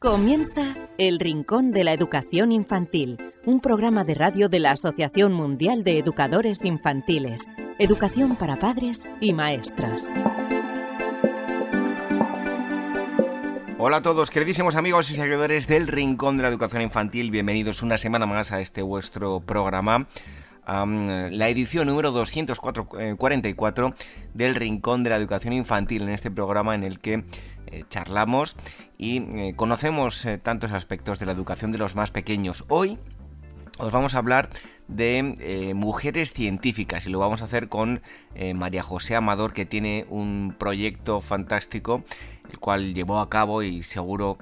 Comienza El Rincón de la Educación Infantil, un programa de radio de la Asociación Mundial de Educadores Infantiles, Educación para Padres y Maestras. Hola a todos, queridísimos amigos y seguidores del Rincón de la Educación Infantil, bienvenidos una semana más a este vuestro programa la edición número 244 eh, del Rincón de la Educación Infantil, en este programa en el que eh, charlamos y eh, conocemos tantos aspectos de la educación de los más pequeños. Hoy os vamos a hablar de mujeres científicas y lo vamos a hacer con María José Amador que tiene un proyecto fantástico el cual llevó a cabo y seguro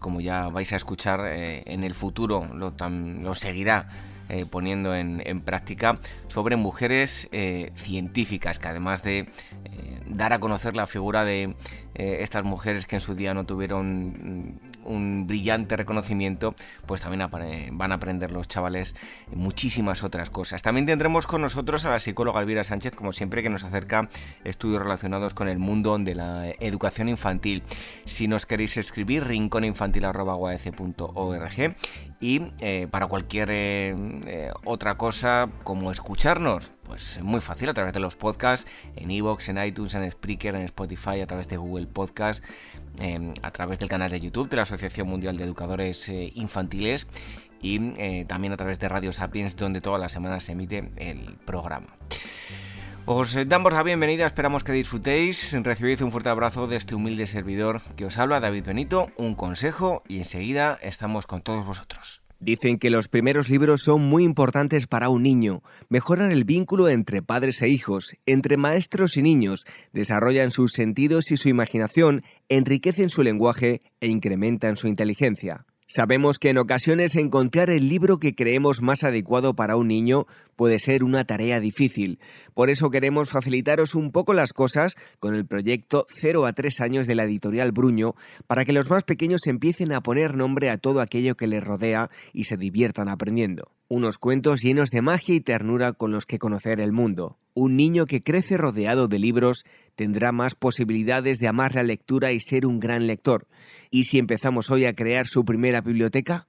como ya vais a escuchar en el futuro lo, lo seguirá eh, poniendo en, práctica sobre mujeres eh, científicas que además de eh, dar a conocer la figura de estas mujeres que en su día no tuvieron un brillante reconocimiento, pues también van a aprender los chavales muchísimas otras cosas. También tendremos con nosotros a la psicóloga Elvira Sánchez, como siempre, que nos acerca estudios relacionados con el mundo de la educación infantil. Si nos queréis escribir, rinconinfantil.org y eh, para cualquier eh, eh, otra cosa como escucharnos, pues muy fácil a través de los podcasts en iVoox, en iTunes, en Spreaker, en Spotify, a través de Google Podcast, em, a través del canal de YouTube de la Asociación Mundial de Educadores Infantiles y también a través de Radio Sapiens donde todas las semanas se emite el programa. Os damos la bienvenida, esperamos que disfrutéis. Recibid un fuerte abrazo de este humilde servidor que os habla, David Benito, un consejo y enseguida estamos con todos vosotros. Dicen que los primeros libros son muy importantes para un niño, mejoran el vínculo entre padres e hijos, entre maestros y niños, desarrollan sus sentidos y su imaginación, enriquecen su lenguaje e incrementan su inteligencia. Sabemos que en ocasiones encontrar el libro que creemos más adecuado para un niño puede ser una tarea difícil. Por eso queremos facilitaros un poco las cosas con el proyecto 0 a 3 años de la editorial Bruño para que los más pequeños empiecen a poner nombre a todo aquello que les rodea y se diviertan aprendiendo. Unos cuentos llenos de magia y ternura con los que conocer el mundo. Un niño que crece rodeado de libros tendrá más posibilidades de amar la lectura y ser un gran lector. ¿Y si empezamos hoy a crear su primera biblioteca?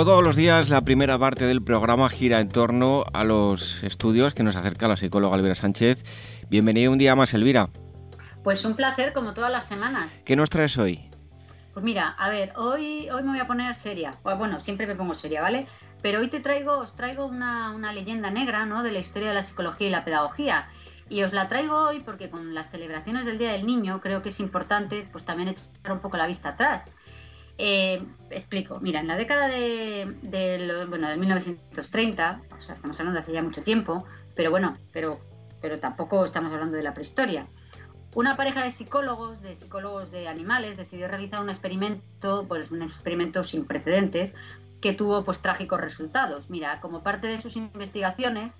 Como todos los días, la primera parte del programa gira en torno a los estudios que nos acerca la psicóloga Elvira Sánchez. Bienvenida un día más, Elvira. Pues un placer, como todas las semanas. ¿Qué nos traes hoy? Pues mira, a ver, hoy, hoy me voy a poner seria. Bueno, siempre me pongo seria, ¿vale? Pero hoy te traigo, os traigo una, una leyenda negra, ¿no? De la historia de la psicología y la pedagogía. Y os la traigo hoy porque con las celebraciones del Día del Niño creo que es importante pues también echar un poco la vista atrás. Eh, explico, mira, en la década de, bueno, de 1930, o sea, estamos hablando de hace ya mucho tiempo, pero bueno, pero, pero tampoco estamos hablando de la prehistoria. Una pareja de psicólogos, de psicólogos de animales, decidió realizar un experimento, pues un experimento sin precedentes, que tuvo pues trágicos resultados. Mira, como parte de sus investigaciones,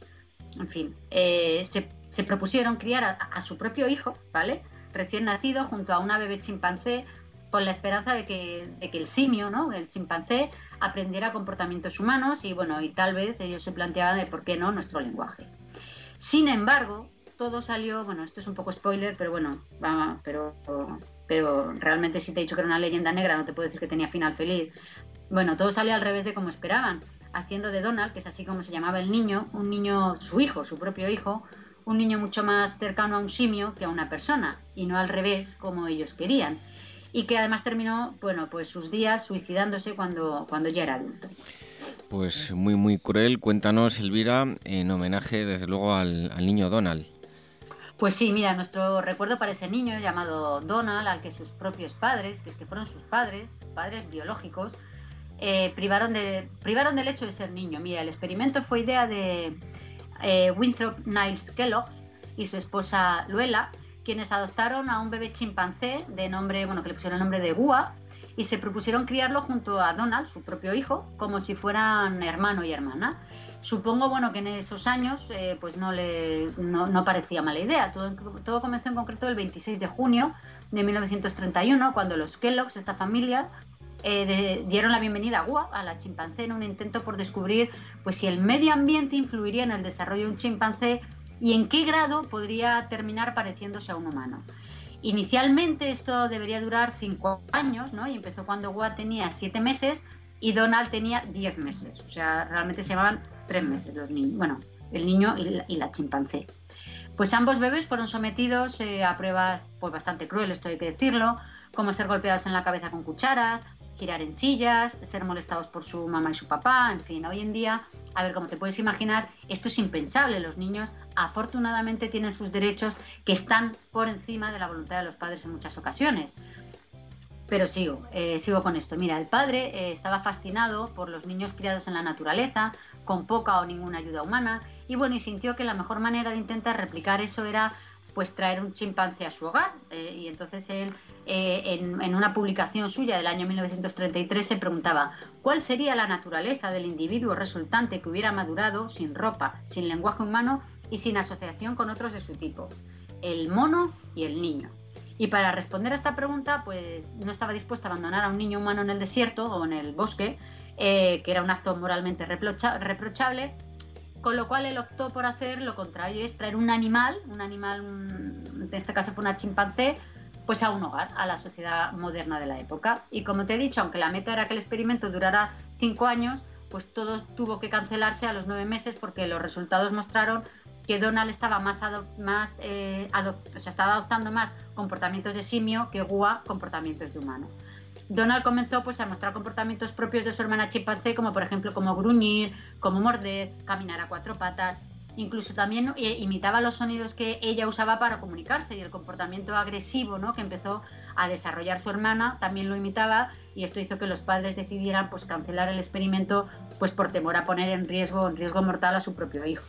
en fin, eh, se, propusieron criar a, a, su propio hijo, ¿vale? Recién nacido junto a una bebé chimpancé con la esperanza de que, el simio, ¿no? el chimpancé, aprendiera comportamientos humanos y bueno, y tal vez ellos se planteaban de por qué no nuestro lenguaje. Sin embargo, todo salió, bueno, esto es un poco spoiler, pero bueno, va, pero, pero realmente si te he dicho que era una leyenda negra, no te puedo decir que tenía final feliz. Bueno, todo salió al revés de como esperaban, haciendo de Donald, que es así como se llamaba el niño, un niño, su hijo, su propio hijo, un niño mucho más cercano a un simio que a una persona, y no al revés como ellos querían. Y que además terminó, bueno, pues sus días suicidándose cuando, cuando ya era adulto. Pues muy, muy cruel. Cuéntanos, Elvira, en homenaje, desde luego, al, niño Donald. Pues sí, mira, nuestro recuerdo para ese niño llamado Donald, al que sus propios padres, que, fueron sus padres, padres biológicos, eh, privaron, de, privaron del hecho de ser niño. Mira, el experimento fue idea de eh, Winthrop Niles Kellogg y su esposa Luella, quienes adoptaron a un bebé chimpancé de nombre, bueno, que le pusieron el nombre de Gua, y se propusieron criarlo junto a Donald, su propio hijo, como si fueran hermano y hermana. Supongo, bueno, que en esos años, eh, pues no le no, parecía mala idea. Todo, todo comenzó en concreto el 26 de junio de 1931, cuando los Kellogg's, esta familia, eh, dieron la bienvenida a Gua, a la chimpancé, en un intento por descubrir pues, si el medio ambiente influiría en el desarrollo de un chimpancé y en qué grado podría terminar pareciéndose a un humano. Inicialmente esto debería durar cinco años, ¿no? Y empezó cuando Gua tenía siete meses y Donald tenía diez meses. O sea, realmente se llamaban tres meses los niños. Bueno, el niño y la, chimpancé. Pues ambos bebés fueron sometidos eh, a pruebas pues bastante crueles, esto hay que decirlo, como ser golpeados en la cabeza con cucharas, girar en sillas, ser molestados por su mamá y su papá, en fin, hoy en día, a ver, como te puedes imaginar, esto es impensable. Los niños afortunadamente tienen sus derechos que están por encima de la voluntad de los padres en muchas ocasiones. Pero sigo, eh, sigo con esto. Mira, el padre eh, estaba fascinado por los niños criados en la naturaleza, con poca o ninguna ayuda humana, y bueno, y sintió que la mejor manera de intentar replicar eso era pues traer un chimpancé a su hogar. Eh, y entonces él, eh, en, una publicación suya del año 1933, se preguntaba cuál sería la naturaleza del individuo resultante que hubiera madurado sin ropa, sin lenguaje humano y sin asociación con otros de su tipo, el mono y el niño. Y para responder a esta pregunta, pues no estaba dispuesto a abandonar a un niño humano en el desierto o en el bosque, eh, que era un acto moralmente reprochable, con lo cual él optó por hacer lo contrario, es traer un animal, un animal, en este caso fue una chimpancé, pues a un hogar, a la sociedad moderna de la época. Y como te he dicho, aunque la meta era que el experimento durara cinco años, pues todo tuvo que cancelarse a los nueve meses porque los resultados mostraron que Donald estaba más, más eh, o estaba adoptando más comportamientos de simio que Gua comportamientos de humano. Donald comenzó pues, a mostrar comportamientos propios de su hermana chimpancé, como por ejemplo como gruñir, como morder, caminar a cuatro patas. Incluso también eh, imitaba los sonidos que ella usaba para comunicarse y el comportamiento agresivo ¿no? que empezó a desarrollar su hermana también lo imitaba y esto hizo que los padres decidieran pues, cancelar el experimento pues, por temor a poner en riesgo, en riesgo mortal a su propio hijo.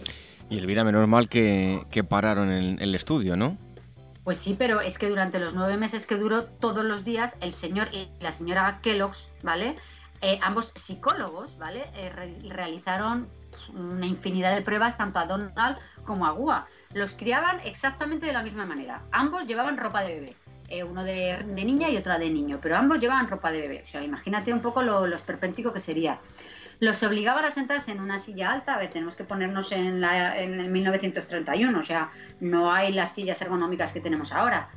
Y Elvira, menos mal que, que pararon el, el estudio, ¿no? Pues sí, pero es que durante los nueve meses que duró, todos los días, el señor y la señora Kellogg's, ¿vale? Eh, ambos psicólogos, ¿vale? Eh, realizaron una infinidad de pruebas tanto a Donald como a Gua. Los criaban exactamente de la misma manera. Ambos llevaban ropa de bebé. Eh, uno de, niña y otra de niño, pero ambos llevaban ropa de bebé. O sea, imagínate un poco lo, lo esperpéntico que sería los obligaban a sentarse en una silla alta. A ver, tenemos que ponernos en, la, en el 1931, o sea, no hay las sillas ergonómicas que tenemos ahora.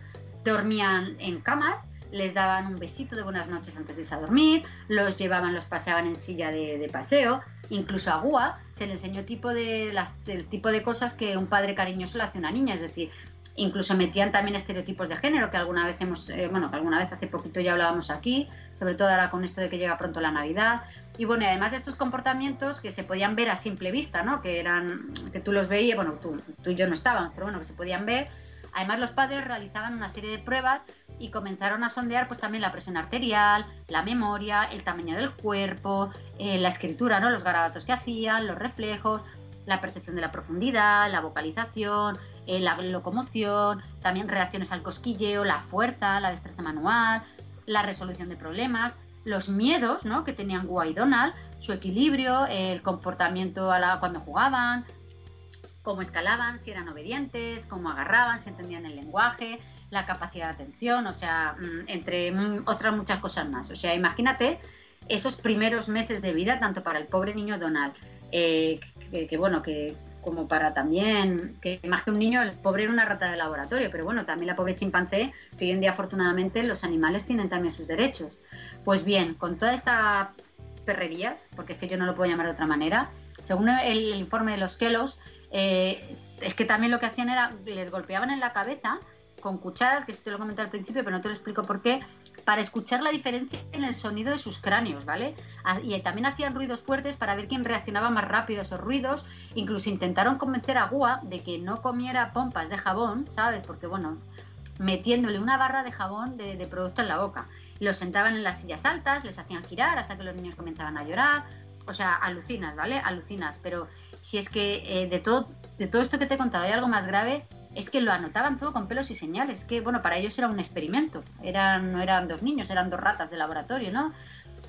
Dormían en camas, les daban un besito de buenas noches antes de irse a dormir, los llevaban, los paseaban en silla de, paseo, incluso a Gua se le enseñó tipo de, las, el tipo de cosas que un padre cariñoso le hace a una niña, es decir, incluso metían también estereotipos de género que alguna vez hemos, eh, bueno, que alguna vez hace poquito ya hablábamos aquí, sobre todo ahora con esto de que llega pronto la Navidad, y bueno, además de estos comportamientos que se podían ver a simple vista, ¿no? Que eran, que tú los veías, bueno, tú, tú y yo no estábamos, pero bueno, que se podían ver. Además, los padres realizaban una serie de pruebas y comenzaron a sondear pues también la presión arterial, la memoria, el tamaño del cuerpo, eh, la escritura, ¿no? Los garabatos que hacían, los reflejos, la percepción de la profundidad, la vocalización, eh, la locomoción, también reacciones al cosquilleo, la fuerza, la destreza manual, la resolución de problemas los miedos ¿no? que tenían Gua y Donald, su equilibrio, el comportamiento a la, cuando jugaban, cómo escalaban, si eran obedientes, cómo agarraban, si entendían el lenguaje, la capacidad de atención, o sea, mm, entre otras muchas cosas más. O sea, imagínate esos primeros meses de vida, tanto para el pobre niño Donald, eh, que, bueno, que como para también, que más que un niño, el pobre era una rata de laboratorio, pero bueno, también la pobre chimpancé, que hoy en día afortunadamente los animales tienen también sus derechos. Pues bien, con toda esta perrerías, porque es que yo no lo puedo llamar de otra manera, según el informe de los Kellogg's, eh, es que también lo que hacían era, les golpeaban en la cabeza con cucharas, que esto te lo comenté al principio, pero no te lo explico por qué, para escuchar la diferencia en el sonido de sus cráneos, ¿vale? Ah, y también hacían ruidos fuertes para ver quién reaccionaba más rápido a esos ruidos. Incluso intentaron convencer a Gua de que no comiera pompas de jabón, ¿sabes? Porque, bueno, metiéndole una barra de jabón de, producto en la boca. Los sentaban en las sillas altas, les hacían girar hasta que los niños comenzaban a llorar. O sea, alucinas, ¿vale? Alucinas. Pero si es que eh, de, todo, de todo esto que te he contado hay algo más grave, es que lo anotaban todo con pelos y señales, que bueno, para ellos era un experimento, eran, no eran dos niños, eran dos ratas de laboratorio, ¿no?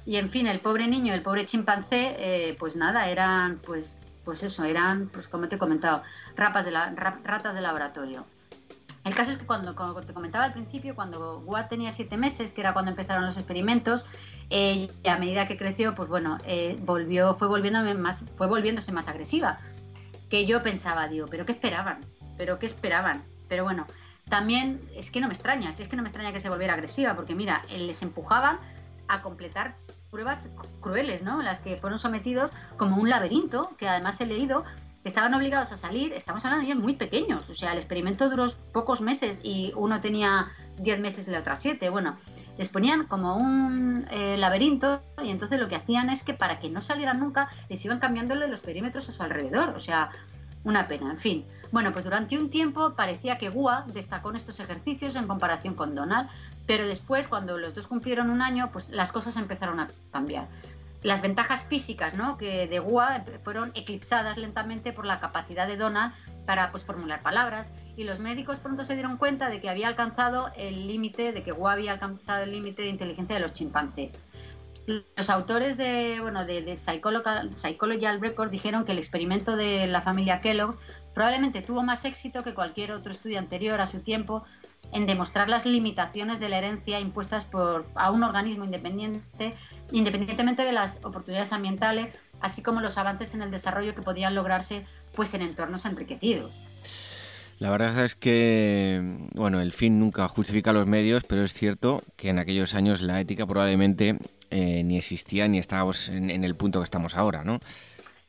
Y en fin, el pobre niño, el pobre chimpancé, eh, pues nada, eran, pues, pues eso, eran, pues como te he comentado, rapas de la, ratas de laboratorio. El caso es que cuando, como te comentaba al principio, cuando Watt tenía siete meses, que era cuando empezaron los experimentos, y a medida que creció, pues bueno, eh, volvió, fue, volviéndome más, fue volviéndose más agresiva. Que yo pensaba, digo, ¿pero qué esperaban? Pero ¿qué esperaban? Pero bueno, también es que no me extraña, es que no me extraña que se volviera agresiva, porque mira, les empujaban a completar pruebas crueles, ¿no? Las que fueron sometidos como un laberinto, que además he leído estaban obligados a salir, estamos hablando de niños muy pequeños, o sea, el experimento duró pocos meses y uno tenía 10 meses y la otra 7, bueno, les ponían como un eh, laberinto y entonces lo que hacían es que para que no salieran nunca les iban cambiándole los perímetros a su alrededor, o sea, una pena, en fin. Bueno, pues durante un tiempo parecía que Gua destacó en estos ejercicios en comparación con Donald, pero después, cuando los dos cumplieron un año, pues las cosas empezaron a cambiar. Las ventajas físicas ¿no? que de Gua fueron eclipsadas lentamente por la capacidad de Donald para pues, formular palabras y los médicos pronto se dieron cuenta de que había alcanzado el límite, de que Gua había alcanzado el límite de inteligencia de los chimpancés. Los autores de, bueno, de, de Psychological Record dijeron que el experimento de la familia Kellogg probablemente tuvo más éxito que cualquier otro estudio anterior a su tiempo en demostrar las limitaciones de la herencia impuestas por, a un organismo independiente, independientemente de las oportunidades ambientales, así como los avances en el desarrollo que podrían lograrse pues, en entornos enriquecidos. La verdad es que, bueno, el fin nunca justifica los medios, pero es cierto que en aquellos años la ética probablemente eh, ni existía ni estábamos en, el punto que estamos ahora, ¿no?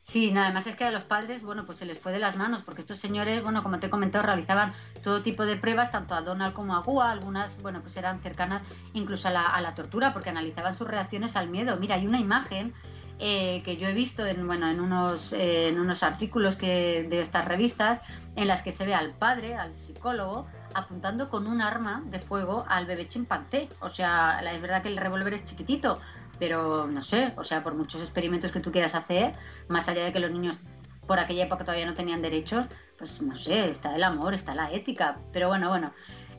Sí, nada más es que a los padres, bueno, pues se les fue de las manos, porque estos señores, bueno, como te he comentado, realizaban todo tipo de pruebas, tanto a Donald como a Gua, algunas, bueno, pues eran cercanas incluso a la, tortura, porque analizaban sus reacciones al miedo. Mira, hay una imagen eh, que yo he visto en, bueno, en, unos, eh, en unos artículos que, de estas revistas, en las que se ve al padre, al psicólogo, apuntando con un arma de fuego al bebé chimpancé. O sea, es verdad que el revólver es chiquitito, pero no sé, o sea, por muchos experimentos que tú quieras hacer, más allá de que los niños por aquella época todavía no tenían derechos, pues no sé, está el amor, está la ética. Pero bueno, bueno,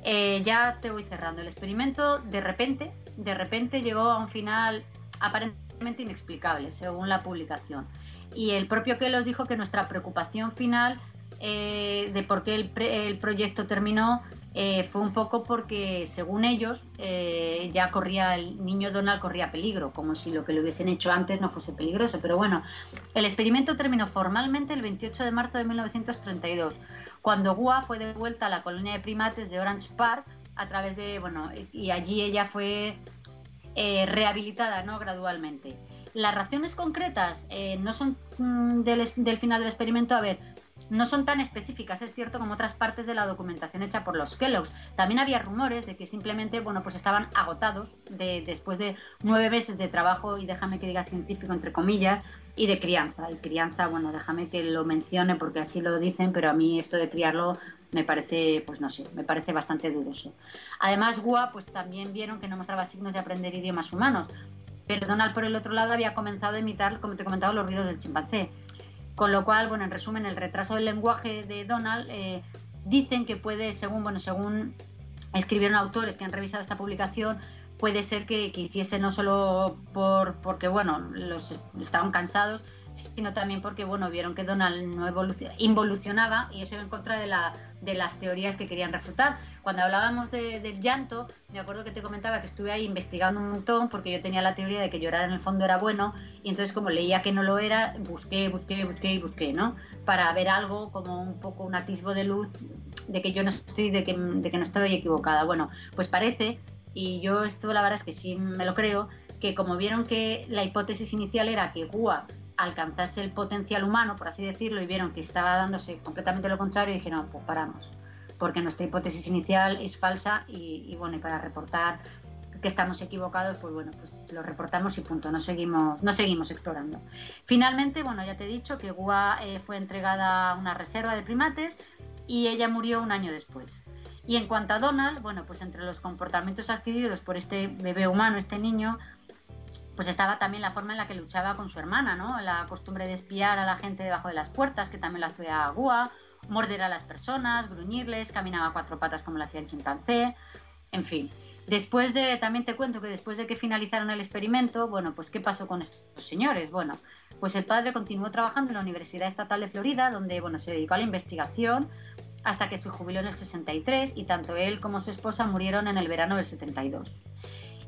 eh, ya te voy cerrando. El experimento de repente, de repente llegó a un final aparentemente inexplicable, según la publicación. Y el propio Kelos dijo que nuestra preocupación final eh, de por qué el, proyecto terminó eh, fue un poco porque, según ellos, eh, ya corría el niño Donald corría peligro, como si lo que le hubiesen hecho antes no fuese peligroso. Pero bueno, el experimento terminó formalmente el 28 de marzo de 1932, cuando Gua fue devuelta a la colonia de primates de Orange Park a través de, bueno, y allí ella fue rehabilitada, ¿no? Gradualmente. Las razones concretas no son mm, del, del, final del experimento. A ver, no son tan específicas, es cierto, como otras partes de la documentación hecha por los Kellogg's. También había rumores de que simplemente, bueno, pues estaban agotados de, después de nueve meses de trabajo, y déjame que diga científico entre comillas, y de crianza. Y crianza, bueno, déjame que lo mencione porque así lo dicen, pero a mí esto de criarlo me parece, pues no sé, me parece bastante dudoso. Además, Gua, pues también vieron que no mostraba signos de aprender idiomas humanos, pero Donald, por el otro lado, había comenzado a imitar, como te he comentado, los ruidos del chimpancé. Con lo cual, bueno, en resumen, el retraso del lenguaje de Donald eh, dicen que puede, según, bueno, según escribieron autores que han revisado esta publicación, puede ser que, que hiciese no solo por porque bueno, los estaban cansados, sino también porque bueno, vieron que Donald no involucionaba y eso en contra de, la, de las teorías que querían refutar. Cuando hablábamos del llanto, me acuerdo que te comentaba que estuve ahí investigando un montón porque yo tenía la teoría de que llorar en el fondo era bueno y entonces como leía que no lo era, busqué, busqué, busqué y busqué, ¿no? Para ver algo como un poco un atisbo de luz de que yo no estoy, de que, de que no estoy equivocada. Bueno, pues parece, y yo esto la verdad es que sí me lo creo, que como vieron que la hipótesis inicial era que Gua alcanzase el potencial humano, por así decirlo, y vieron que estaba dándose completamente lo contrario, y dijeron, pues paramos, porque nuestra hipótesis inicial es falsa y, bueno, y para reportar que estamos equivocados, pues bueno, pues lo reportamos y punto, no seguimos, no seguimos explorando. Finalmente, bueno, ya te he dicho que Gua eh, fue entregada a una reserva de primates y ella murió un año después. Y en cuanto a Donald, bueno, pues entre los comportamientos adquiridos por este bebé humano, este niño, pues estaba también la forma en la que luchaba con su hermana, ¿no? La costumbre de espiar a la gente debajo de las puertas, que también la hacía Gua, morder a las personas, gruñirles, caminaba a cuatro patas como lo hacía el chimpancé, en fin. Después de, también te cuento que después de que finalizaron el experimento, bueno, pues ¿qué pasó con estos señores? Bueno, pues el padre continuó trabajando en la Universidad Estatal de Florida, donde, bueno, se dedicó a la investigación hasta que se jubiló en el 63 y tanto él como su esposa murieron en el verano del 72.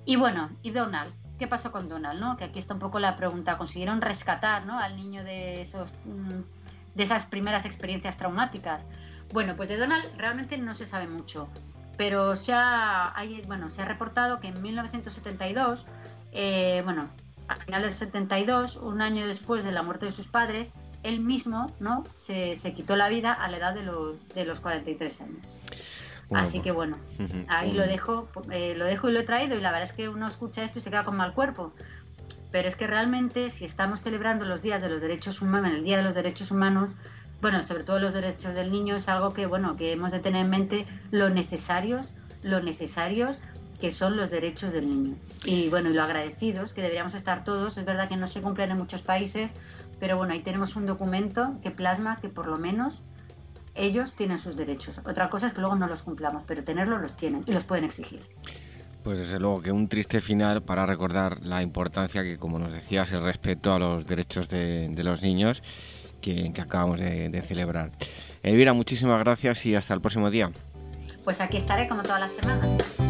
Y bueno, y Donald, ¿qué pasó con Donald? ¿no? Que aquí está un poco la pregunta. ¿Consiguieron rescatar ¿no? al niño de, esos, mm, de esas primeras experiencias traumáticas? Bueno, pues de Donald realmente no se sabe mucho, pero se ha, bueno, se ha reportado que en 1972, eh, bueno, al final del 72, un año después de la muerte de sus padres, él mismo ¿no? se, se quitó la vida a la edad de los, de los 43 años. Así pues, que bueno, ahí lo dejo, eh, lo dejo y lo he traído y la verdad es que uno escucha esto y se queda con mal cuerpo. Pero es que realmente si estamos celebrando los días de los derechos humanos, el Día de los Derechos Humanos, bueno, sobre todo los derechos del niño es algo que bueno, que hemos de tener en mente lo necesarios, lo necesarios que son los derechos del niño. Y bueno, y lo agradecidos que deberíamos estar todos, es verdad que no se cumplen en muchos países, pero bueno, ahí tenemos un documento que plasma que por lo menos ellos tienen sus derechos. Otra cosa es que luego no los cumplamos, pero tenerlos los tienen y los pueden exigir. Pues desde luego que un triste final para recordar la importancia que, como nos decías, el respeto a los derechos de, los niños que, acabamos de, de celebrar. Elvira, muchísimas gracias y hasta el próximo día. Pues aquí estaré como todas las semanas.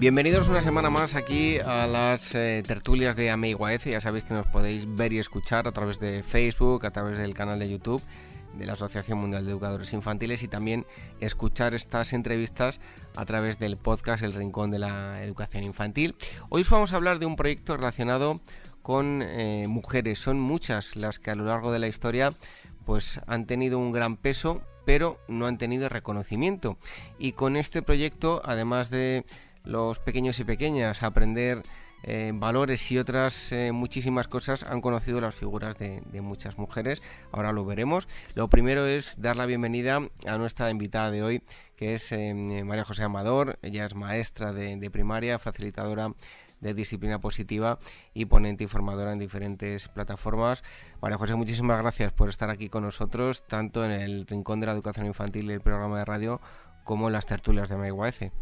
Bienvenidos una semana más aquí a las eh, tertulias de AMEIGUAEC. Ya sabéis que nos podéis ver y escuchar a través de Facebook, a través del canal de YouTube de la Asociación Mundial de Educadores Infantiles y también escuchar estas entrevistas a través del podcast El Rincón de la Educación Infantil. Hoy os vamos a hablar de un proyecto relacionado con eh, mujeres. Son muchas las que a lo largo de la historia pues han tenido un gran peso, pero no han tenido reconocimiento. Y con este proyecto, además de los pequeños y pequeñas, aprender eh, valores y otras eh, muchísimas cosas, han conocido las figuras de, muchas mujeres. Ahora lo veremos. Lo primero es dar la bienvenida a nuestra invitada de hoy, que es eh, María José Amador. Ella es maestra de, primaria, facilitadora de disciplina positiva y ponente y formadora en diferentes plataformas. María José, muchísimas gracias por estar aquí con nosotros, tanto en el Rincón de la Educación Infantil y el programa de radio, como en las tertulias de MyWaece.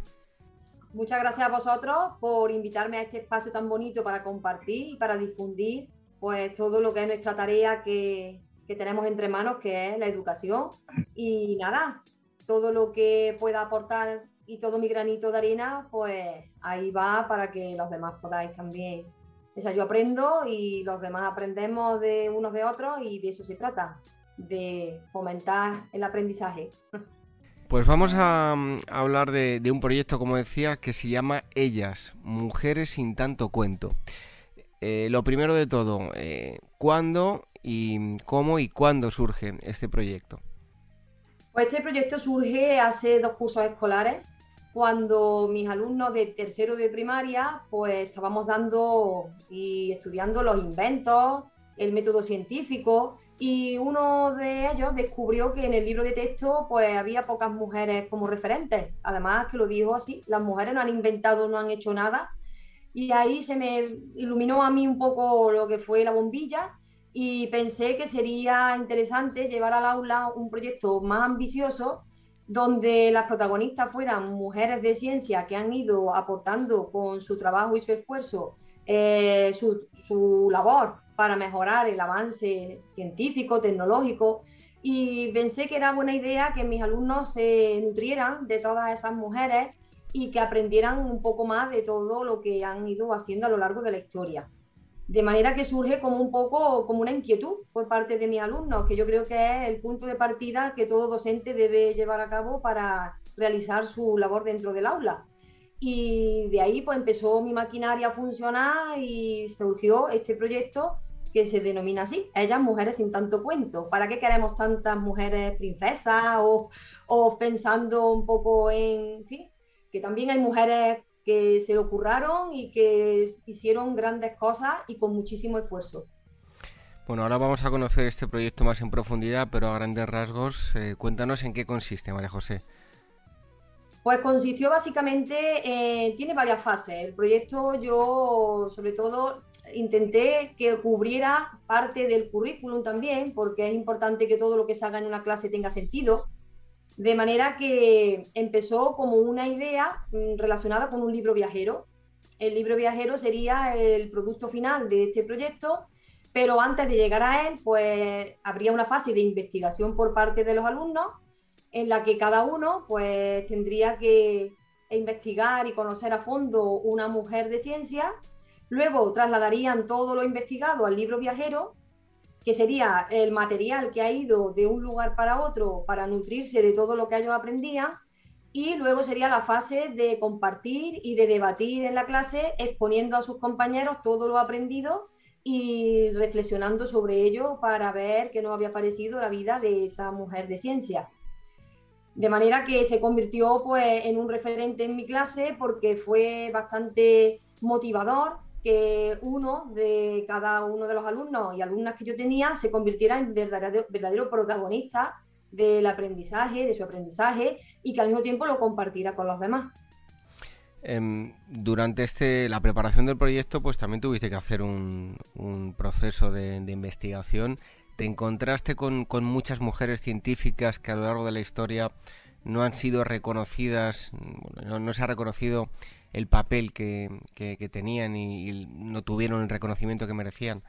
Muchas gracias a vosotros por invitarme a este espacio tan bonito para compartir y para difundir pues todo lo que es nuestra tarea que, tenemos entre manos, que es la educación. Y nada, todo lo que pueda aportar y todo mi granito de arena, pues ahí va para que los demás podáis también. O sea, yo aprendo y los demás aprendemos de unos de otros y de eso se trata, de fomentar el aprendizaje. Pues vamos a, mm, hablar de, un proyecto, como decía, que se llama Ellas, Mujeres sin tanto cuento. Eh, lo primero de todo, eh, ¿cuándo y cómo y cuándo surge este proyecto? Pues este proyecto surge hace dos cursos escolares, cuando mis alumnos de tercero de primaria, pues estábamos dando y estudiando los inventos, el método científico, y uno de ellos descubrió que en el libro de texto pues había pocas mujeres como referentes. Además que lo dijo así, las mujeres no han inventado, no han hecho nada. Y ahí se me iluminó a mí un poco lo que fue la bombilla y pensé que sería interesante llevar al aula un proyecto más ambicioso donde las protagonistas fueran mujeres de ciencia que han ido aportando con su trabajo y su esfuerzo eh, su, su labor para mejorar el avance científico, tecnológico. Y pensé que era buena idea que mis alumnos se nutrieran de todas esas mujeres y que aprendieran un poco más de todo lo que han ido haciendo a lo largo de la historia. De manera que surge como un poco como una inquietud por parte de mis alumnos, que yo creo que es el punto de partida que todo docente debe llevar a cabo para realizar su labor dentro del aula. Y de ahí pues empezó mi maquinaria a funcionar y surgió este proyecto que se denomina así, ellas mujeres sin tanto cuento. ¿Para qué queremos tantas mujeres princesas o, pensando un poco en, que también hay mujeres que se lo curraron y que hicieron grandes cosas y con muchísimo esfuerzo. Bueno, ahora vamos a conocer este proyecto más en profundidad, pero a grandes rasgos, eh, cuéntanos en qué consiste, María José. Pues consistió básicamente, eh, tiene varias fases. El proyecto yo, sobre todo, intenté que cubriera parte del currículum también, porque es importante que todo lo que se haga en una clase tenga sentido. De manera que empezó como una idea mm, relacionada con un libro viajero. El libro viajero sería el producto final de este proyecto, pero antes de llegar a él, pues habría una fase de investigación por parte de los alumnos en la que cada uno pues tendría que investigar y conocer a fondo una mujer de ciencia Luego trasladarían todo lo investigado al libro viajero, que sería el material que ha ido de un lugar para otro para nutrirse de todo lo que ellos aprendían. Y luego sería la fase de compartir y de debatir en la clase, exponiendo a sus compañeros todo lo aprendido y reflexionando sobre ello para ver qué nos había parecido la vida de esa mujer de ciencia. De manera que se convirtió pues, en un referente en mi clase porque fue bastante motivador que uno de cada uno de los alumnos y alumnas que yo tenía se convirtiera en verdadero, verdadero protagonista del aprendizaje, de su aprendizaje y que al mismo tiempo lo compartiera con los demás. Em, durante este, la preparación del proyecto, pues también tuviste que hacer un, proceso de, investigación. ¿Te encontraste con, muchas mujeres científicas que a lo largo de la historia no han sido reconocidas, no se ha reconocido el papel que, tenían y, no tuvieron el reconocimiento que merecían?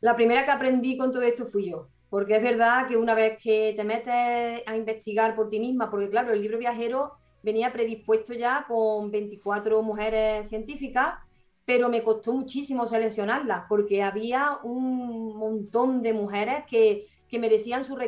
La primera que aprendí con todo esto fui yo, porque es verdad que una vez que te metes a investigar por ti misma, porque claro, el libro viajero venía predispuesto ya con 24 mujeres científicas, pero me costó muchísimo seleccionarlas, porque había un montón de mujeres que, merecían su,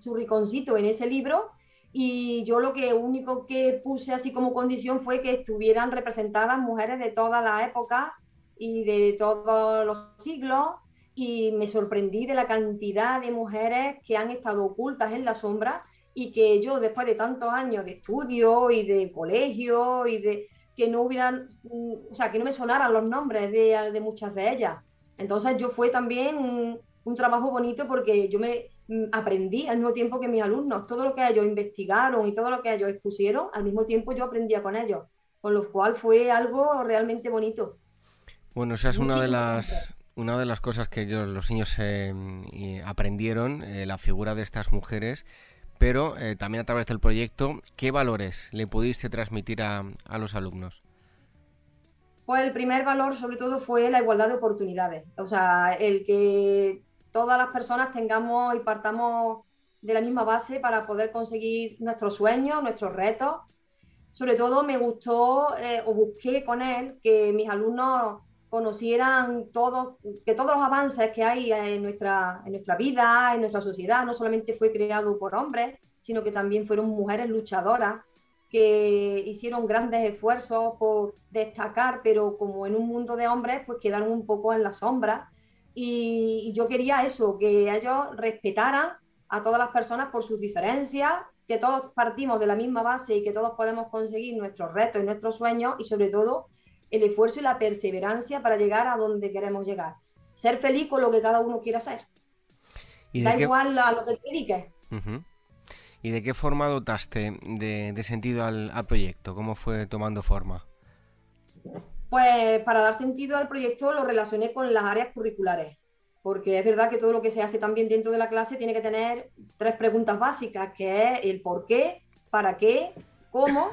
su riconcito en ese libro y yo lo que único que puse así como condición fue que estuvieran representadas mujeres de toda la época y de todos los siglos y me sorprendí de la cantidad de mujeres que han estado ocultas en la sombra y que yo después de tantos años de estudio y de colegio y de que no hubieran, o sea, que no me sonaran los nombres de, de muchas de ellas. Entonces yo fue también un, un trabajo bonito porque yo me Mm, aprendí al mismo tiempo que mis alumnos. Todo lo que ellos investigaron y todo lo que ellos expusieron, al mismo tiempo yo aprendía con ellos, con lo cual fue algo realmente bonito. Bueno, esa es una de las una de las cosas que ellos, los niños eh, aprendieron, eh, la figura de estas mujeres, pero eh, también a través del proyecto, ¿qué valores le pudiste transmitir a, a los alumnos? Pues el primer valor sobre todo fue la igualdad de oportunidades, o sea, el que todas las personas tengamos y partamos de la misma base para poder conseguir nuestros sueños, nuestros retos. Sobre todo me gustó eh, o busqué con él que mis alumnos conocieran todos, que todos los avances que hay en nuestra, en nuestra vida, en nuestra sociedad, no solamente fue creado por hombres, sino que también fueron mujeres luchadoras que hicieron grandes esfuerzos por destacar, pero como en un mundo de hombres, pues quedaron un poco en la sombra. Y, yo quería eso, que ellos respetaran a todas las personas por sus diferencias, que todos partimos de la misma base y que todos podemos conseguir nuestros retos y nuestros sueños y sobre todo el esfuerzo y la perseverancia para llegar a donde queremos llegar. Ser feliz con lo que cada uno quiera ser. da igual a lo que te dediques. ¿Y de qué forma dotaste de, sentido al, proyecto? ¿Cómo fue tomando forma? Pues para dar sentido al proyecto lo relacioné con las áreas curriculares, porque es verdad que todo lo que se hace también dentro de la clase tiene que tener tres preguntas básicas, que es el por qué, para qué, cómo,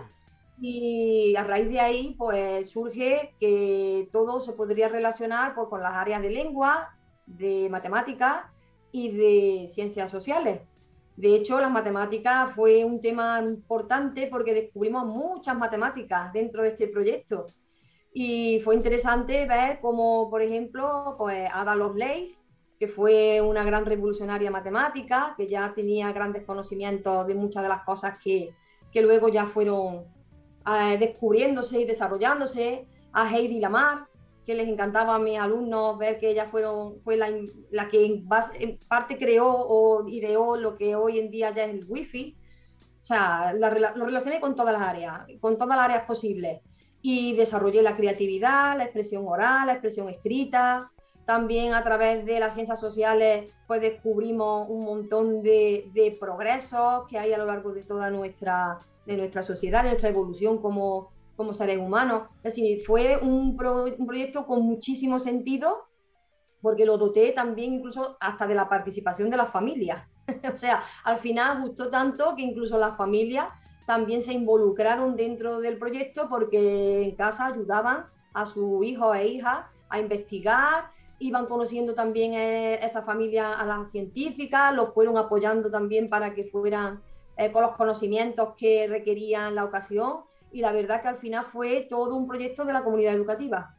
y a raíz de ahí pues surge que todo se podría relacionar pues, con las áreas de lengua, de matemáticas y de ciencias sociales. De hecho, las matemáticas fue un tema importante porque descubrimos muchas matemáticas dentro de este proyecto. Y fue interesante ver cómo, por ejemplo, pues Ada Lovelace, que fue una gran revolucionaria matemática, que ya tenía grandes conocimientos de muchas de las cosas que, que luego ya fueron eh, descubriéndose y desarrollándose, a Heidi Lamar, que les encantaba a mis alumnos ver que ella fueron, fue la, la que en, parte creó o ideó lo que hoy en día ya es el wifi. O sea, lo relacioné con todas las áreas, con todas las áreas posibles. Y desarrollé la creatividad, la expresión oral, la expresión escrita. También a través de las ciencias sociales, pues descubrimos un montón de, de progresos que hay a lo largo de toda nuestra, de nuestra sociedad, de nuestra evolución como, como seres humanos. Es decir, fue un, un proyecto con muchísimo sentido porque lo doté también incluso hasta de la participación de las familias. o sea, al final gustó tanto que incluso las familias también se involucraron dentro del proyecto porque en casa ayudaban a sus hijos e hijas a investigar, iban conociendo también eh, esa familia a las científicas, los fueron apoyando también para que fueran eh, con los conocimientos que requerían la ocasión y la verdad que al final fue todo un proyecto de la comunidad educativa.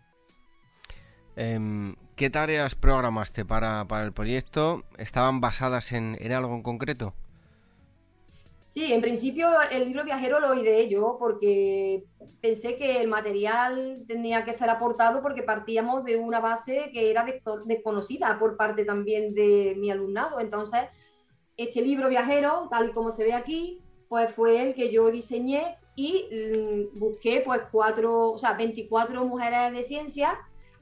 Em, ¿Qué tareas programaste para, el proyecto? ¿Estaban basadas en, algo en concreto? Sí, en principio el libro viajero lo ideé yo porque pensé que el material tenía que ser aportado porque partíamos de una base que era desconocida por parte también de mi alumnado. Entonces, este libro viajero, tal y como se ve aquí, pues fue el que yo diseñé y mm, busqué pues cuatro, o sea, 24 mujeres de ciencia,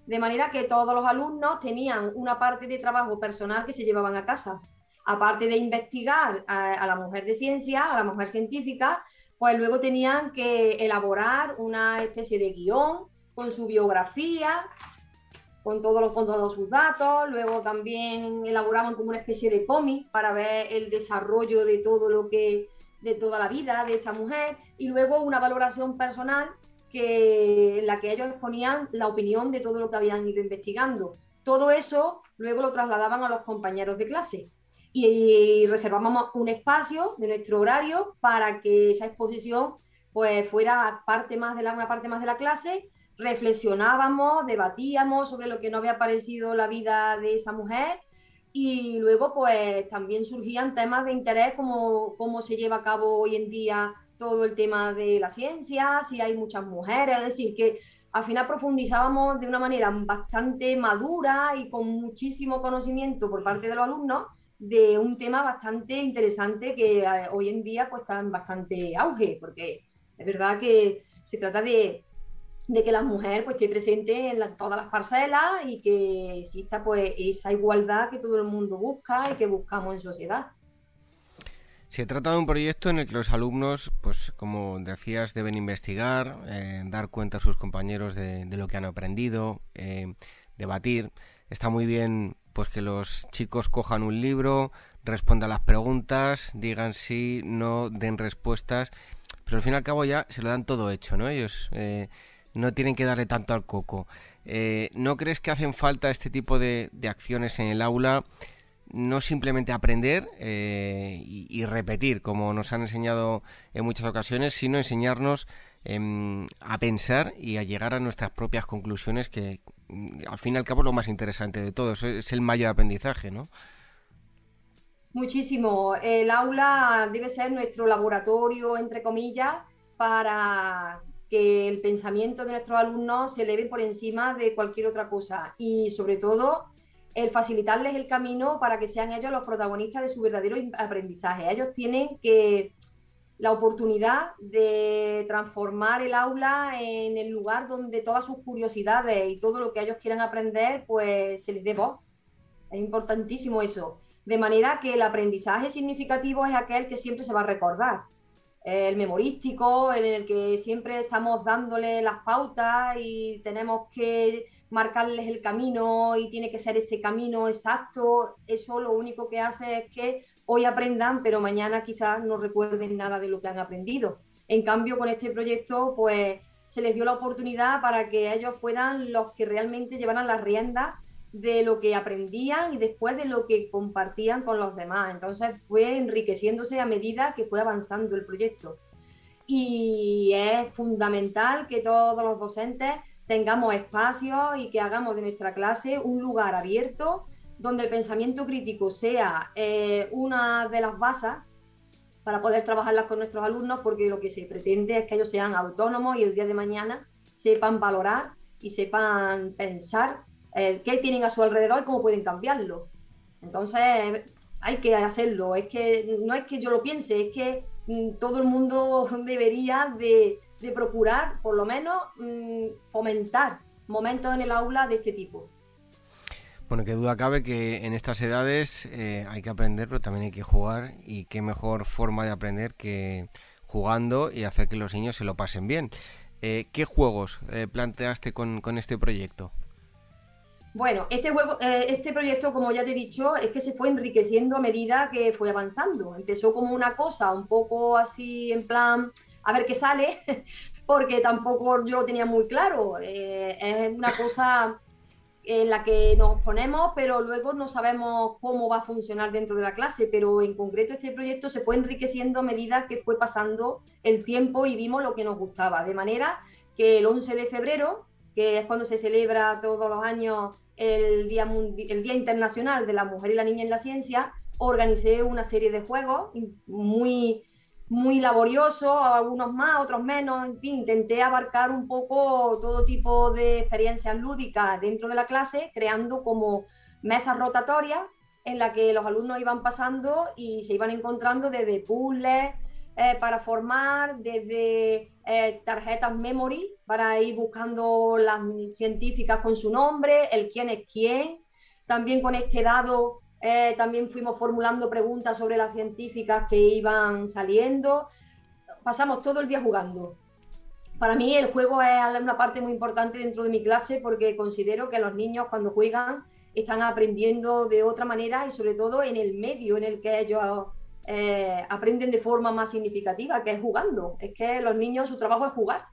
de manera que todos los alumnos tenían una parte de trabajo personal que se llevaban a casa. Aparte de investigar a, la mujer de ciencia, a la mujer científica, pues luego tenían que elaborar una especie de guion con su biografía, con todos, con todos sus datos. Luego también elaboraban como una especie de cómic para ver el desarrollo de todo lo que de toda la vida de esa mujer y luego una valoración personal que, en la que ellos exponían la opinión de todo lo que habían ido investigando. Todo eso luego lo trasladaban a los compañeros de clase y, reservábamos un espacio de nuestro horario para que esa exposición pues fuera parte más de la, una parte más de la clase, reflexionábamos, debatíamos sobre lo que nos había parecido la vida de esa mujer y luego, pues también surgían temas de interés como cómo se lleva a cabo hoy en día todo el tema de la ciencia, si hay muchas mujeres, es decir, que al final profundizábamos de una manera bastante madura y con muchísimo conocimiento por parte de los alumnos de un tema bastante interesante que eh, hoy en día pues está en bastante auge, porque es verdad que se trata de de que la mujer pues esté presente en todas las parcelas y que exista pues esa igualdad que todo el mundo busca y que buscamos en sociedad. Se trata de un proyecto en el que los alumnos, pues como decías, deben investigar, eh, dar cuenta a sus compañeros de, lo que han aprendido, eh, debatir. Está muy bien pues que los chicos cojan un libro, respondan las preguntas, digan sí, no, den respuestas, pero al fin y al cabo ya se lo dan todo hecho, ¿no? Ellos eh, no tienen que darle tanto al coco. Eh, ¿No crees que hacen falta este tipo de, acciones en el aula? No simplemente aprender eh, y, repetir, como nos han enseñado en muchas ocasiones, sino enseñarnos em, a pensar y a llegar a nuestras propias conclusiones, que mm, al fin y al cabo es lo más interesante de todo, es el mayor aprendizaje, ¿no? Muchísimo. El aula debe ser nuestro laboratorio, entre comillas, para que el pensamiento de nuestros alumnos se eleve por encima de cualquier otra cosa y sobre todo el facilitarles el camino para que sean ellos los protagonistas de su verdadero aprendizaje. Ellos tienen que la oportunidad de transformar el aula en el lugar donde todas sus curiosidades y todo lo que ellos quieran aprender, pues se les dé voz. Es importantísimo eso. De manera que el aprendizaje significativo es aquel que siempre se va a recordar. El memorístico, en el que siempre estamos dándole las pautas y tenemos que marcarles el camino y tiene que ser ese camino exacto. Eso lo único que hace es que hoy aprendan, pero mañana quizás no recuerden nada de lo que han aprendido. En cambio, con este proyecto, pues se les dio la oportunidad para que ellos fueran los que realmente llevaran las riendas de lo que aprendían y después de lo que compartían con los demás. Entonces fue enriqueciéndose a medida que fue avanzando el proyecto. Y es fundamental que todos los docentes tengamos espacios y que hagamos de nuestra clase un lugar abierto donde el pensamiento crítico sea eh, una de las bases para poder trabajarlas con nuestros alumnos, porque lo que se pretende es que ellos sean autónomos y el día de mañana sepan valorar y sepan pensar eh, qué tienen a su alrededor y cómo pueden cambiarlo. Entonces, hay que hacerlo. Es que no es que yo lo piense, es que mm, todo el mundo debería de, procurar, por lo menos, mm, fomentar momentos en el aula de este tipo. Bueno, qué duda cabe que en estas edades eh, hay que aprender, pero también hay que jugar y qué mejor forma de aprender que jugando y hacer que los niños se lo pasen bien. Eh, ¿Qué juegos planteaste con este proyecto? Bueno, este, juego, eh, este proyecto, como ya te he dicho, es que se fue enriqueciendo a medida que fue avanzando. Empezó como una cosa un poco así en plan, a ver qué sale, porque tampoco yo lo tenía muy claro. Eh, es una cosa en la que nos ponemos, pero luego no sabemos cómo va a funcionar dentro de la clase. Pero en concreto este proyecto se fue enriqueciendo a medida que fue pasando el tiempo y vimos lo que nos gustaba. De manera que el 11 de febrero, que es cuando se celebra todos los años el Día, el Día Internacional de la Mujer y la Niña en la Ciencia, organicé una serie de juegos muy, muy laboriosos, algunos más, otros menos, en fin, intenté abarcar un poco todo tipo de experiencias lúdicas dentro de la clase, creando como mesas rotatorias en las que los alumnos iban pasando y se iban encontrando desde puzzles, eh, para formar, desde eh, tarjetas memory para ir buscando las científicas con su nombre, el quién es quién. También con este dado eh, también fuimos formulando preguntas sobre las científicas que iban saliendo. Pasamos todo el día jugando. Para mí el juego es una parte muy importante dentro de mi clase porque considero que los niños cuando juegan están aprendiendo de otra manera y sobre todo en el medio en el que ellos eh, aprenden de forma más significativa, que es jugando. Es que los niños su trabajo es jugar.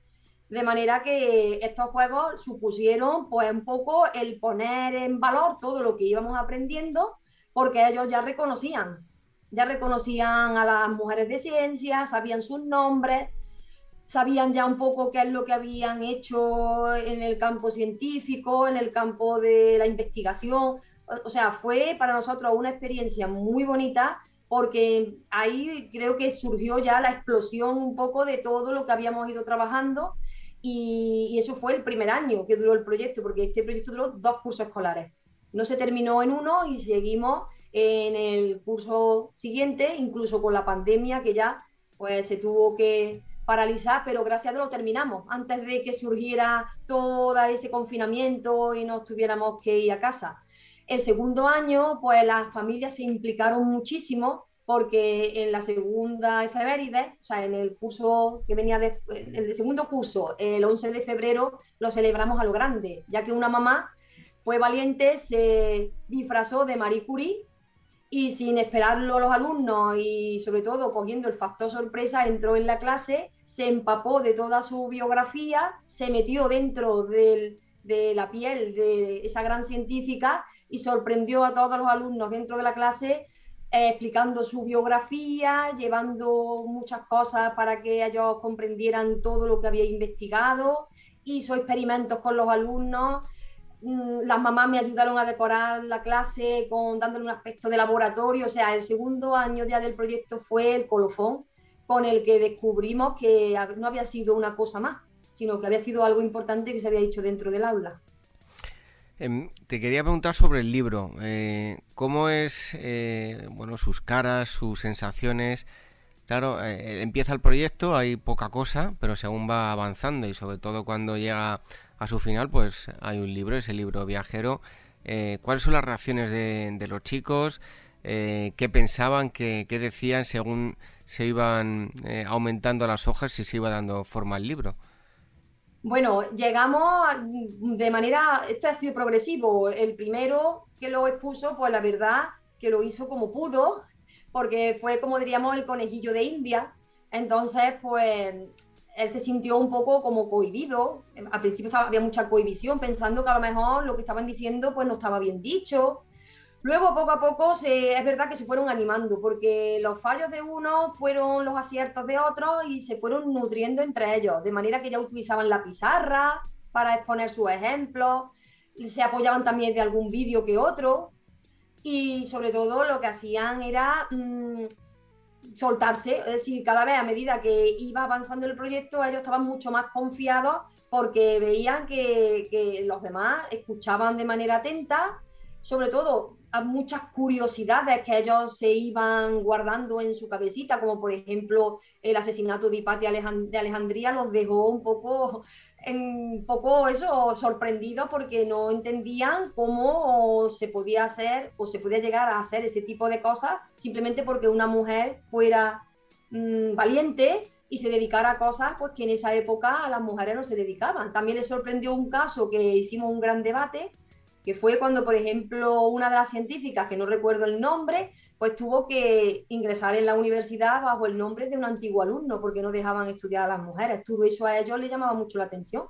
De manera que estos juegos supusieron pues un poco el poner en valor todo lo que íbamos aprendiendo, porque ellos ya reconocían, ya reconocían a las mujeres de ciencia, sabían sus nombres, sabían ya un poco qué es lo que habían hecho en el campo científico, en el campo de la investigación. O sea, fue para nosotros una experiencia muy bonita porque ahí creo que surgió ya la explosión un poco de todo lo que habíamos ido trabajando y, eso fue el primer año que duró el proyecto, porque este proyecto duró dos cursos escolares. No se terminó en uno y seguimos en el curso siguiente, incluso con la pandemia que ya pues se tuvo que paralizar, pero gracias a Dios lo terminamos antes de que surgiera todo ese confinamiento y nos tuviéramos que ir a casa. El segundo año, pues las familias se implicaron muchísimo porque en la segunda efeméride, o sea, en el curso que venía de, el segundo curso, el 11 de febrero, lo celebramos a lo grande, ya que una mamá fue valiente, se disfrazó de Marie Curie y sin esperarlo los alumnos y sobre todo cogiendo el factor sorpresa, entró en la clase, se empapó de toda su biografía, se metió dentro de la piel de esa gran científica y sorprendió a todos los alumnos dentro de la clase eh, explicando su biografía, llevando muchas cosas para que ellos comprendieran todo lo que había investigado, hizo experimentos con los alumnos, mm, las mamás me ayudaron a decorar la clase con dándole un aspecto de laboratorio, o sea, el segundo año ya del proyecto fue el colofón con el que descubrimos que no había sido una cosa más, sino que había sido algo importante que se había hecho dentro del aula. Em, te quería preguntar sobre el libro. Eh, ¿Cómo es, eh, bueno, sus caras, sus sensaciones? Claro, eh, empieza el proyecto, hay poca cosa, pero según va avanzando y sobre todo cuando llega a su final, pues hay un libro, ese libro viajero. ¿Cuáles son las reacciones de, los chicos? ¿Qué pensaban? Qué, ¿Qué, decían según se iban aumentando las hojas y se iba dando forma al libro? Bueno, llegamos de manera, esto ha sido progresivo. El primero que lo expuso, pues la verdad que lo hizo como pudo, porque fue como diríamos el conejillo de India. Entonces, pues él se sintió un poco como cohibido. Al principio había mucha cohibición, pensando que a lo mejor lo que estaban diciendo pues no estaba bien dicho Luego, poco a poco, es verdad que se fueron animando, porque los fallos de uno fueron los aciertos de otros y se fueron nutriendo entre ellos, de manera que ya utilizaban la pizarra para exponer sus ejemplos, se apoyaban también de algún vídeo que otro, y sobre todo lo que hacían era mm, soltarse, es decir, cada vez a medida que iba avanzando el proyecto, ellos estaban mucho más confiados porque veían que, que los demás escuchaban de manera atenta, sobre todo a muchas curiosidades que ellos se iban guardando en su cabecita, como por ejemplo el asesinato de Hipatia de Alejandría, los dejó un poco, un poco eso, sorprendidos porque no entendían cómo se podía hacer o se podía llegar a hacer ese tipo de cosas simplemente porque una mujer fuera mm, valiente y se dedicara a cosas pues, que en esa época a las mujeres no se dedicaban. También les sorprendió un caso que hicimos un gran debate, que fue cuando, por ejemplo, una de las científicas, que no recuerdo el nombre, pues tuvo que ingresar en la universidad bajo el nombre de un antiguo alumno, porque no dejaban estudiar a las mujeres. Todo eso a ellos les llamaba mucho la atención.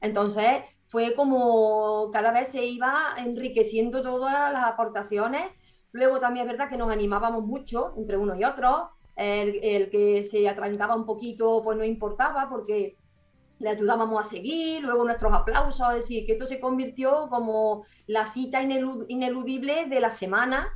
Entonces, fue como cada vez se iba enriqueciendo todas las aportaciones. Luego también es verdad que nos animábamos mucho entre uno y otro. El, el que se atrancaba un poquito, pues no importaba, porque le ayudábamos a seguir, luego nuestros aplausos, es decir, que esto se convirtió como la cita ineludible de la semana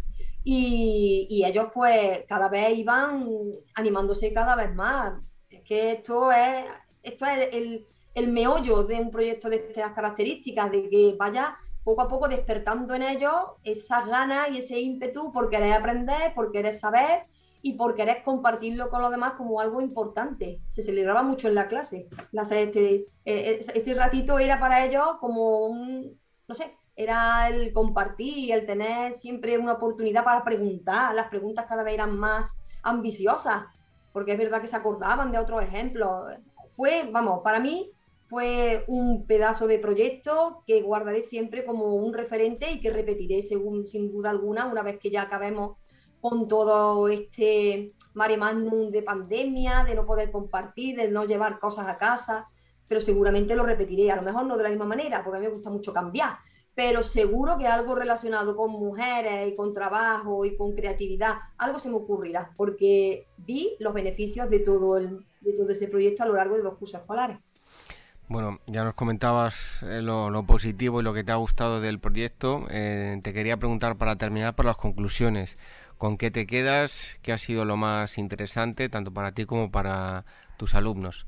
y, ellos pues cada vez iban animándose cada vez más. Es que esto es, esto es el, el meollo de un proyecto de estas características, de que vaya poco a poco despertando en ellos esas ganas y ese ímpetu por querer aprender, por querer saber y por querer compartirlo con los demás como algo importante. Se celebraba mucho en la clase. este, eh, eh, este ratito era para ellos como un, no sé, era el compartir el tener siempre una oportunidad para preguntar. Las preguntas cada vez eran más ambiciosas, porque es verdad que se acordaban de otros ejemplos. Fue, vamos, para mí fue un pedazo de proyecto que guardaré siempre como un referente y que repetiré según, sin duda alguna una vez que ya acabemos con todo este mare magnum de pandemia, de no poder compartir, de no llevar cosas a casa, pero seguramente lo repetiré, a lo mejor no de la misma manera, porque a mí me gusta mucho cambiar, pero seguro que algo relacionado con mujeres y con trabajo y con creatividad, algo se me ocurrirá, porque vi los beneficios de todo, el, de todo ese proyecto a lo largo de los cursos escolares. Bueno, ya nos comentabas eh, lo, positivo y lo que te ha gustado del proyecto. Eh, te quería preguntar para terminar por las conclusiones. ¿Con qué te quedas? ¿Qué ha sido lo más interesante tanto para ti como para tus alumnos?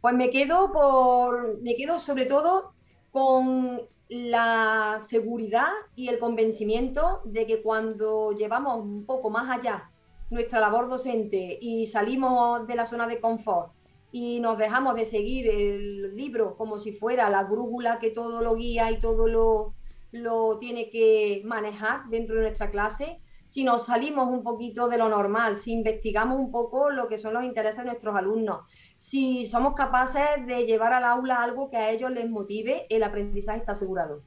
Pues me quedo por, me quedo sobre todo con la seguridad y el convencimiento de que cuando llevamos un poco más allá nuestra labor docente y salimos de la zona de confort y nos dejamos de seguir el libro como si fuera la brújula que todo lo guía y todo lo, lo tiene que manejar dentro de nuestra clase, si nos salimos un poquito de lo normal, si investigamos un poco lo que son los intereses de nuestros alumnos, si somos capaces de llevar al aula algo que a ellos les motive, el aprendizaje está asegurado.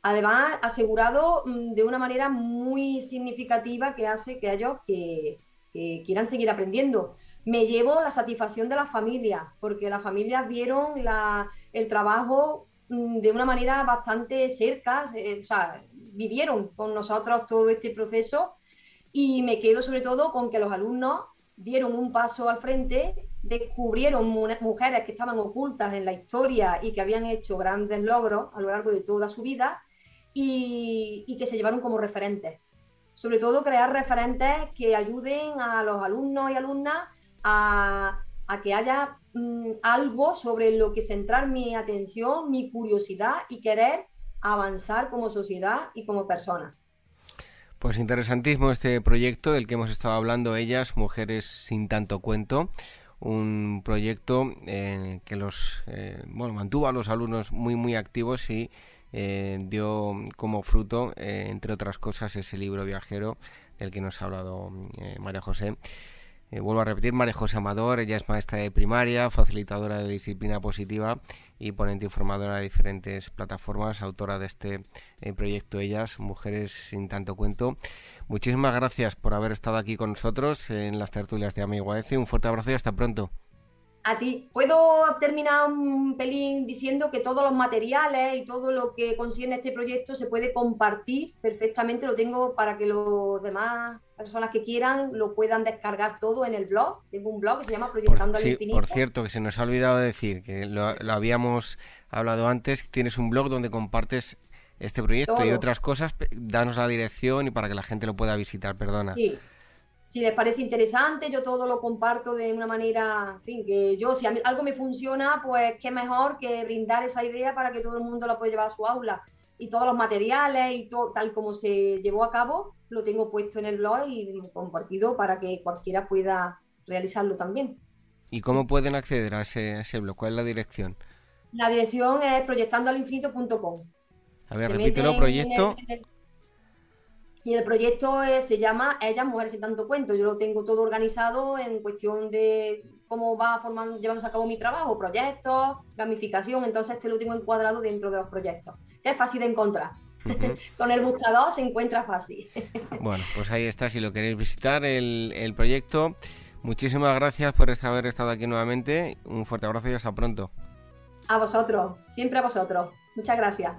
Además, asegurado mm, de una manera muy significativa que hace que ellos que, quieran seguir aprendiendo. Me llevo la satisfacción de la familia, porque las familias vieron el trabajo mm, de una manera bastante cerca, sea, vivieron con nosotros todo este proceso y me quedo sobre todo con que los alumnos dieron un paso al frente, descubrieron mujeres que estaban ocultas en la historia y que habían hecho grandes logros a lo largo de toda su vida y, que se llevaron como referentes. Sobre todo crear referentes que ayuden a los alumnos y alumnas a, que haya mm, algo sobre lo que centrar mi atención, mi curiosidad y querer avanzar como sociedad y como personas. Pues interesantísimo este proyecto del que hemos estado hablando ellas, Mujeres sin tanto cuento, un proyecto eh, que los eh, bueno, mantuvo a los alumnos muy muy activos y eh, dio como fruto, entre otras cosas, ese libro viajero del que nos ha hablado María José. Eh, vuelvo a repetir, María José Amador, ella es maestra de primaria, facilitadora de disciplina positiva y ponente informadora de diferentes plataformas, autora de este eh, proyecto Ellas, Mujeres sin tanto cuento. Muchísimas gracias por haber estado aquí con nosotros en las tertulias de Amigo AEC. Un fuerte abrazo y hasta pronto. A ti. Puedo terminar un pelín diciendo que todos los materiales y todo lo que contiene este proyecto se puede compartir perfectamente. Lo tengo para que los demás personas que quieran lo puedan descargar todo en el blog. Tengo un blog que se llama Proyectando al Infinito. Por cierto, que se nos ha olvidado decir, que lo, habíamos hablado antes, tienes un blog donde compartes este proyecto y otras cosas. Danos la dirección y para que la gente lo pueda visitar, perdona. Sí si les parece interesante, yo todo lo comparto de una manera, en fin, que yo, si algo me funciona, pues qué mejor que brindar esa idea para que todo el mundo la pueda llevar a su aula. Y todos los materiales y todo, tal como se llevó a cabo, lo tengo puesto en el blog y compartido para que cualquiera pueda realizarlo también. ¿Y cómo pueden acceder a ese, blog? ¿Cuál es la dirección? La dirección es proyectandoalinfinito.com. A ver, repítelo, proyecto. Y el proyecto se llama Ellas Mujeres y Tanto Cuento. Yo lo tengo todo organizado en cuestión de cómo va formando, llevándose a cabo mi trabajo, proyectos, gamificación. Entonces, este lo tengo encuadrado dentro de los proyectos. es fácil de encontrar. Con el buscador se encuentra fácil. bueno, pues ahí está. Si lo queréis visitar, el, el proyecto. Muchísimas gracias por haber estado aquí nuevamente. Un fuerte abrazo y hasta pronto. A vosotros, siempre a vosotros. Muchas gracias.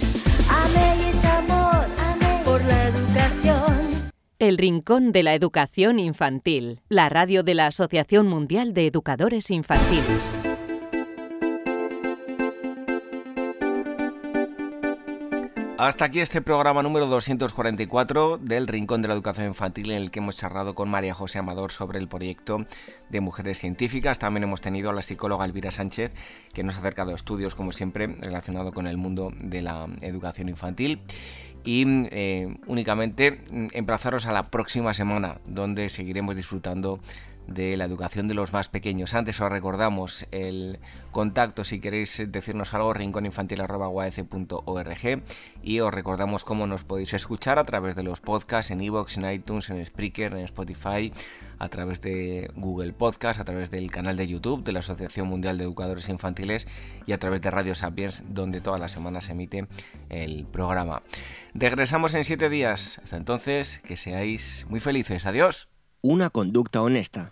El Rincón de la Educación Infantil, la radio de la Asociación Mundial de Educadores Infantiles. Hasta aquí este programa número 244 del Rincón de la Educación Infantil en el que hemos charlado con María José Amador sobre el proyecto de mujeres científicas. También hemos tenido a la psicóloga Elvira Sánchez que nos ha acercado a estudios, como siempre, relacionados con el mundo de la educación infantil y eh, únicamente mm, emplazaros a la próxima semana donde seguiremos disfrutando de la educación de los más pequeños. Antes os recordamos el contacto si queréis decirnos algo rincóninfantil.org y os recordamos cómo nos podéis escuchar a través de los podcasts en iVoox, en iTunes, en Spreaker, en Spotify, a través de Google Podcast, a través del canal de YouTube de la Asociación Mundial de Educadores Infantiles y a través de Radio Sapiens donde todas las semanas se emite el programa. Regresamos en siete días. Hasta entonces, que seáis muy felices. Adiós una conducta honesta.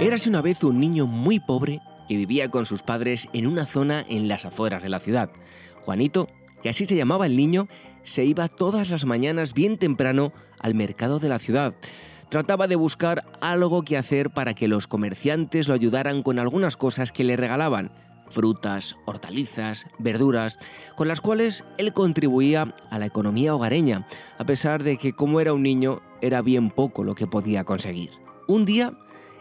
Érase una vez un niño muy pobre que vivía con sus padres en una zona en las afueras de la ciudad. Juanito, que así se llamaba el niño, se iba todas las mañanas bien temprano al mercado de la ciudad. Trataba de buscar algo que hacer para que los comerciantes lo ayudaran con algunas cosas que le regalaban, frutas, hortalizas, verduras, con las cuales él contribuía a la economía hogareña, a pesar de que como era un niño era bien poco lo que podía conseguir. Un día,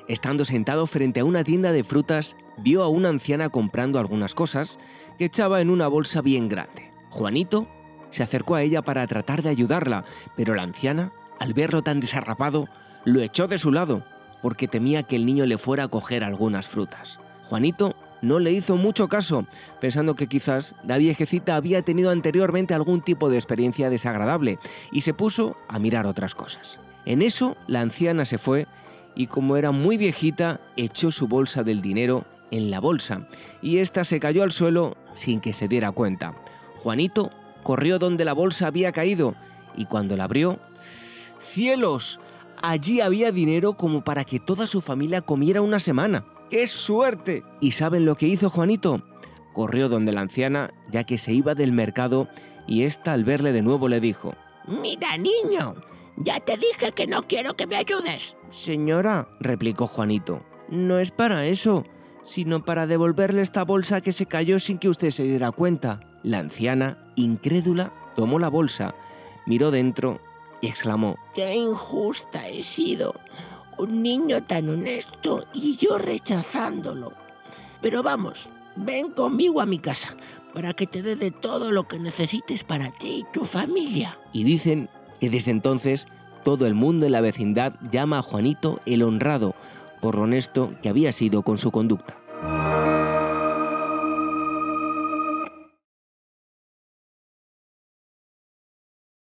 estando sentado frente a una tienda de frutas, vio a una anciana comprando algunas cosas que echaba en una bolsa bien grande. Juanito se acercó a ella para tratar de ayudarla, pero la anciana al verlo tan desarrapado, lo echó de su lado, porque temía que el niño le fuera a coger algunas frutas. Juanito no le hizo mucho caso, pensando que quizás la viejecita había tenido anteriormente algún tipo de experiencia desagradable, y se puso a mirar otras cosas. En eso, la anciana se fue y como era muy viejita, echó su bolsa del dinero en la bolsa, y ésta se cayó al suelo sin que se diera cuenta. Juanito corrió donde la bolsa había caído, y cuando la abrió, ¡cielos! Allí había dinero como para que toda su familia comiera una semana. ¡Qué suerte! ¿Y saben lo que hizo Juanito? Corrió donde la anciana, ya que se iba del mercado, y ésta al verle de nuevo le dijo, Mira, niño, ya te dije que no quiero que me ayudes. Señora, replicó Juanito, no es para eso, sino para devolverle esta bolsa que se cayó sin que usted se diera cuenta. La anciana, incrédula, tomó la bolsa, miró dentro y exclamó, ¡Qué injusta he sido! Un niño tan honesto y yo rechazándolo. Pero vamos, ven conmigo a mi casa para que te dé de todo lo que necesites para ti y tu familia. Y dicen que desde entonces todo el mundo en la vecindad llama a Juanito el honrado por lo honesto que había sido con su conducta.